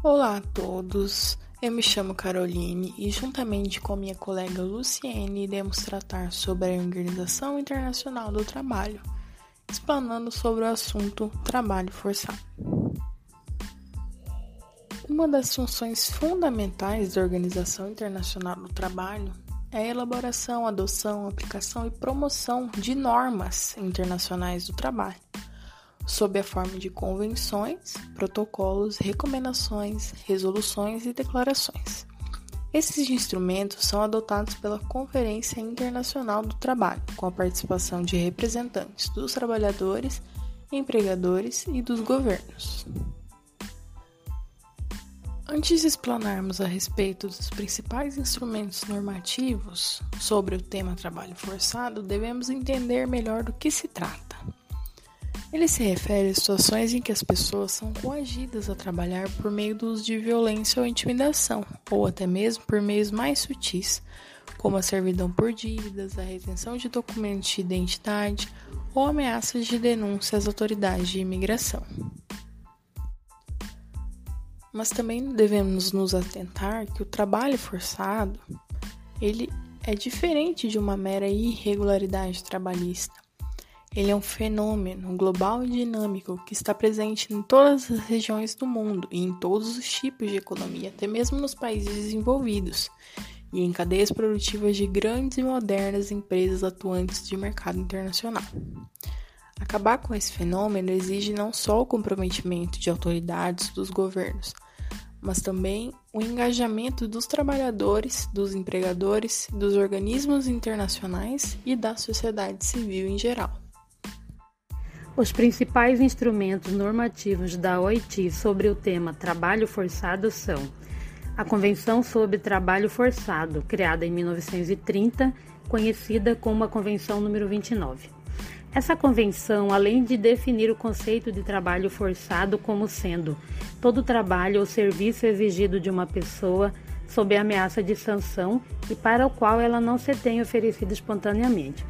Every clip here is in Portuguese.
Olá a todos, eu me chamo Caroline e, juntamente com minha colega Luciene, iremos tratar sobre a Organização Internacional do Trabalho, explanando sobre o assunto trabalho forçado. Uma das funções fundamentais da Organização Internacional do Trabalho é a elaboração, adoção, aplicação e promoção de normas internacionais do trabalho sob a forma de convenções, protocolos, recomendações, resoluções e declarações. Esses instrumentos são adotados pela Conferência Internacional do Trabalho, com a participação de representantes dos trabalhadores, empregadores e dos governos. Antes de explanarmos a respeito dos principais instrumentos normativos sobre o tema trabalho forçado, devemos entender melhor do que se trata. Ele se refere a situações em que as pessoas são coagidas a trabalhar por meio do uso de violência ou intimidação, ou até mesmo por meios mais sutis, como a servidão por dívidas, a retenção de documentos de identidade ou ameaças de denúncia às autoridades de imigração. Mas também devemos nos atentar que o trabalho forçado, ele é diferente de uma mera irregularidade trabalhista ele é um fenômeno global e dinâmico que está presente em todas as regiões do mundo e em todos os tipos de economia, até mesmo nos países desenvolvidos, e em cadeias produtivas de grandes e modernas empresas atuantes de mercado internacional. Acabar com esse fenômeno exige não só o comprometimento de autoridades dos governos, mas também o engajamento dos trabalhadores, dos empregadores, dos organismos internacionais e da sociedade civil em geral. Os principais instrumentos normativos da OIT sobre o tema trabalho forçado são a Convenção sobre Trabalho Forçado, criada em 1930, conhecida como a Convenção número 29. Essa convenção, além de definir o conceito de trabalho forçado como sendo todo trabalho ou serviço exigido de uma pessoa sob ameaça de sanção e para o qual ela não se tenha oferecido espontaneamente,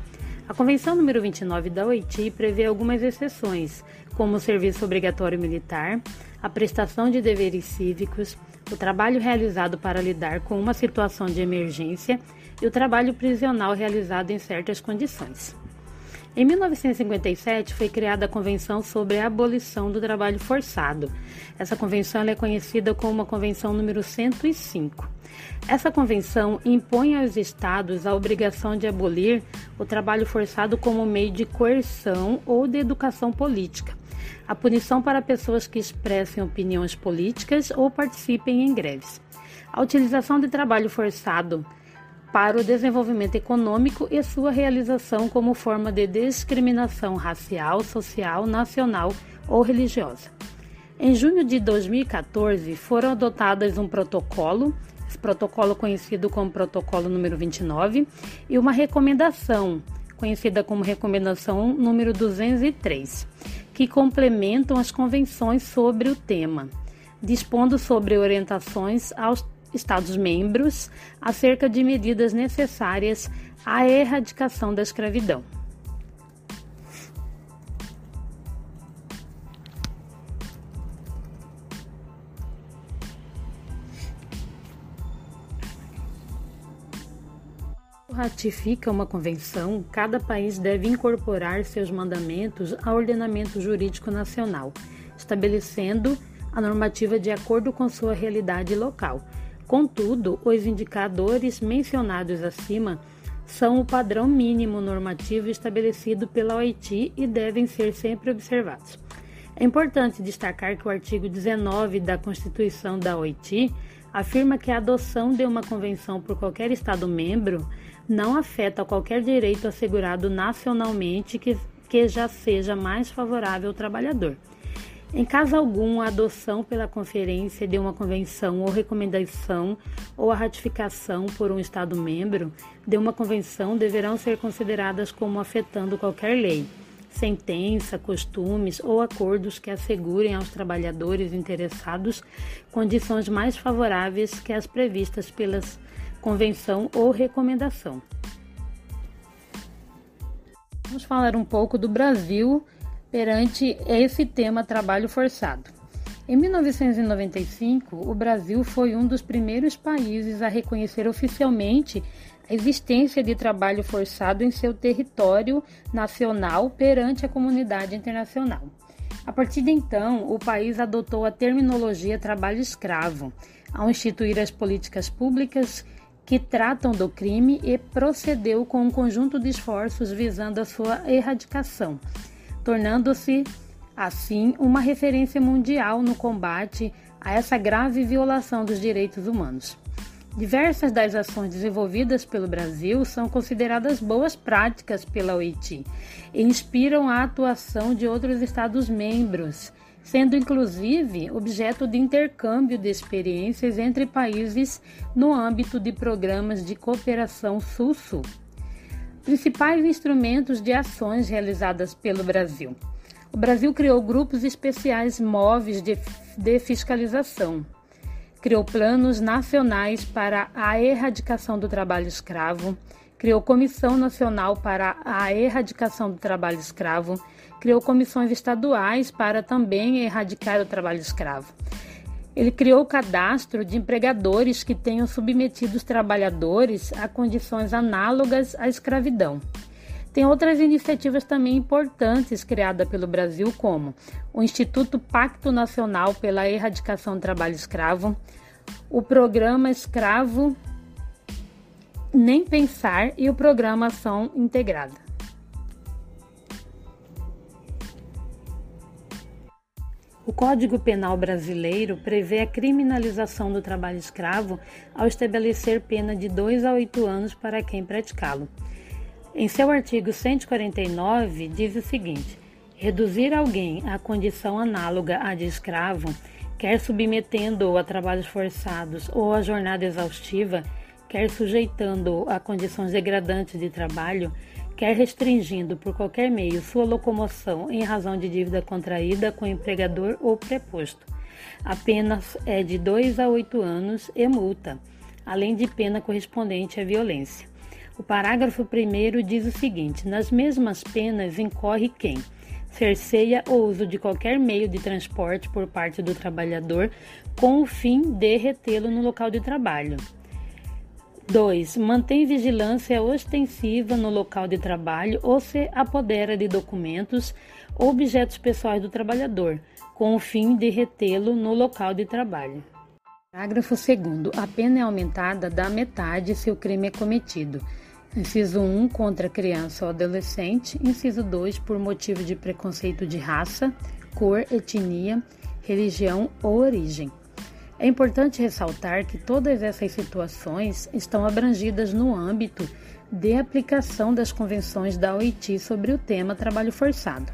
a Convenção número 29 da OIT prevê algumas exceções, como o serviço obrigatório militar, a prestação de deveres cívicos, o trabalho realizado para lidar com uma situação de emergência e o trabalho prisional realizado em certas condições. Em 1957 foi criada a Convenção sobre a Abolição do Trabalho Forçado. Essa convenção é conhecida como a Convenção número 105. Essa convenção impõe aos estados a obrigação de abolir o trabalho forçado como meio de coerção ou de educação política, a punição para pessoas que expressem opiniões políticas ou participem em greves, a utilização de trabalho forçado para o desenvolvimento econômico e sua realização como forma de discriminação racial, social, nacional ou religiosa. Em junho de 2014, foram adotadas um protocolo, esse protocolo conhecido como protocolo número 29, e uma recomendação, conhecida como recomendação número 203, que complementam as convenções sobre o tema, dispondo sobre orientações aos Estados-membros acerca de medidas necessárias à erradicação da escravidão. ratifica uma convenção, cada país deve incorporar seus mandamentos ao ordenamento jurídico nacional, estabelecendo a normativa de acordo com sua realidade local, Contudo, os indicadores mencionados acima são o padrão mínimo normativo estabelecido pela OIT e devem ser sempre observados. É importante destacar que o artigo 19 da Constituição da OIT afirma que a adoção de uma convenção por qualquer Estado-membro não afeta qualquer direito assegurado nacionalmente que, que já seja mais favorável ao trabalhador. Em caso algum, a adoção pela conferência de uma convenção ou recomendação ou a ratificação por um Estado-membro de uma convenção deverão ser consideradas como afetando qualquer lei, sentença, costumes ou acordos que assegurem aos trabalhadores interessados condições mais favoráveis que as previstas pela convenção ou recomendação. Vamos falar um pouco do Brasil perante esse tema trabalho forçado. Em 1995, o Brasil foi um dos primeiros países a reconhecer oficialmente a existência de trabalho forçado em seu território nacional perante a comunidade internacional. A partir de então, o país adotou a terminologia trabalho escravo, ao instituir as políticas públicas que tratam do crime e procedeu com um conjunto de esforços visando a sua erradicação, tornando-se assim uma referência mundial no combate a essa grave violação dos direitos humanos. Diversas das ações desenvolvidas pelo Brasil são consideradas boas práticas pela OIT e inspiram a atuação de outros Estados-membros, sendo inclusive objeto de intercâmbio de experiências entre países no âmbito de programas de cooperação Sul-Sul. Principais instrumentos de ações realizadas pelo Brasil. O Brasil criou grupos especiais móveis de, de fiscalização. Criou planos nacionais para a erradicação do trabalho escravo. Criou Comissão Nacional para a Erradicação do Trabalho Escravo. Criou comissões estaduais para também erradicar o trabalho escravo. Ele criou o cadastro de empregadores que tenham submetido os trabalhadores a condições análogas à escravidão. Tem outras iniciativas também importantes criadas pelo Brasil, como o Instituto Pacto Nacional pela Erradicação do Trabalho Escravo, o Programa Escravo Nem Pensar e o Programa Ação Integrada. O Código Penal brasileiro prevê a criminalização do trabalho escravo ao estabelecer pena de 2 a 8 anos para quem praticá-lo. Em seu artigo 149, diz o seguinte: reduzir alguém à condição análoga à de escravo, quer submetendo-o a trabalhos forçados ou a jornada exaustiva, quer sujeitando-o a condições degradantes de trabalho, quer restringindo por qualquer meio sua locomoção em razão de dívida contraída com empregador ou preposto. A pena é de 2 a 8 anos e multa, além de pena correspondente à violência. O parágrafo 1 diz o seguinte: nas mesmas penas incorre quem cerceia o uso de qualquer meio de transporte por parte do trabalhador com o fim de retê-lo no local de trabalho. 2. Mantém vigilância ostensiva no local de trabalho ou se apodera de documentos ou objetos pessoais do trabalhador, com o fim de retê-lo no local de trabalho. Parágrafo 2. A pena é aumentada da metade se o crime é cometido Inciso 1 contra criança ou adolescente. Inciso 2 por motivo de preconceito de raça, cor, etnia, religião ou origem. É importante ressaltar que todas essas situações estão abrangidas no âmbito de aplicação das convenções da OIT sobre o tema trabalho forçado.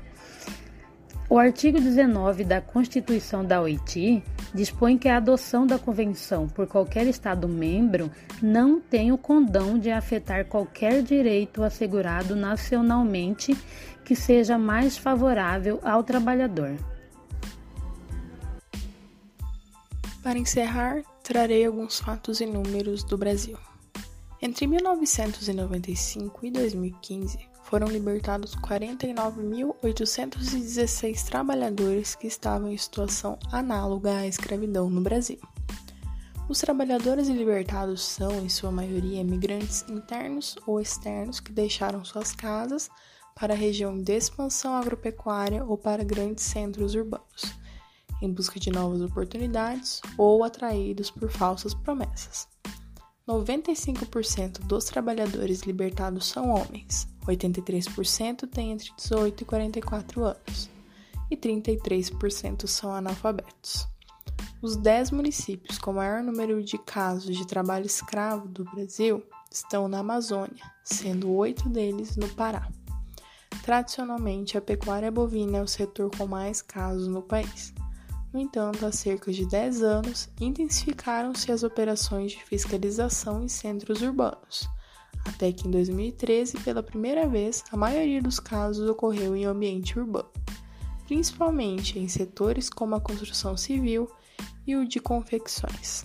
O artigo 19 da Constituição da OIT dispõe que a adoção da convenção por qualquer Estado membro não tem o condão de afetar qualquer direito assegurado nacionalmente que seja mais favorável ao trabalhador. Para encerrar, trarei alguns fatos e números do Brasil. Entre 1995 e 2015, foram libertados 49.816 trabalhadores que estavam em situação análoga à escravidão no Brasil. Os trabalhadores libertados são, em sua maioria, imigrantes internos ou externos que deixaram suas casas para a região de expansão agropecuária ou para grandes centros urbanos, em busca de novas oportunidades ou atraídos por falsas promessas. 95% dos trabalhadores libertados são homens, 83% têm entre 18 e 44 anos e 33% são analfabetos. Os 10 municípios com maior número de casos de trabalho escravo do Brasil estão na Amazônia, sendo oito deles no Pará. Tradicionalmente, a pecuária bovina é o setor com mais casos no país. No entanto, há cerca de 10 anos, intensificaram-se as operações de fiscalização em centros urbanos até que em 2013, pela primeira vez, a maioria dos casos ocorreu em ambiente urbano, principalmente em setores como a construção civil e o de confecções.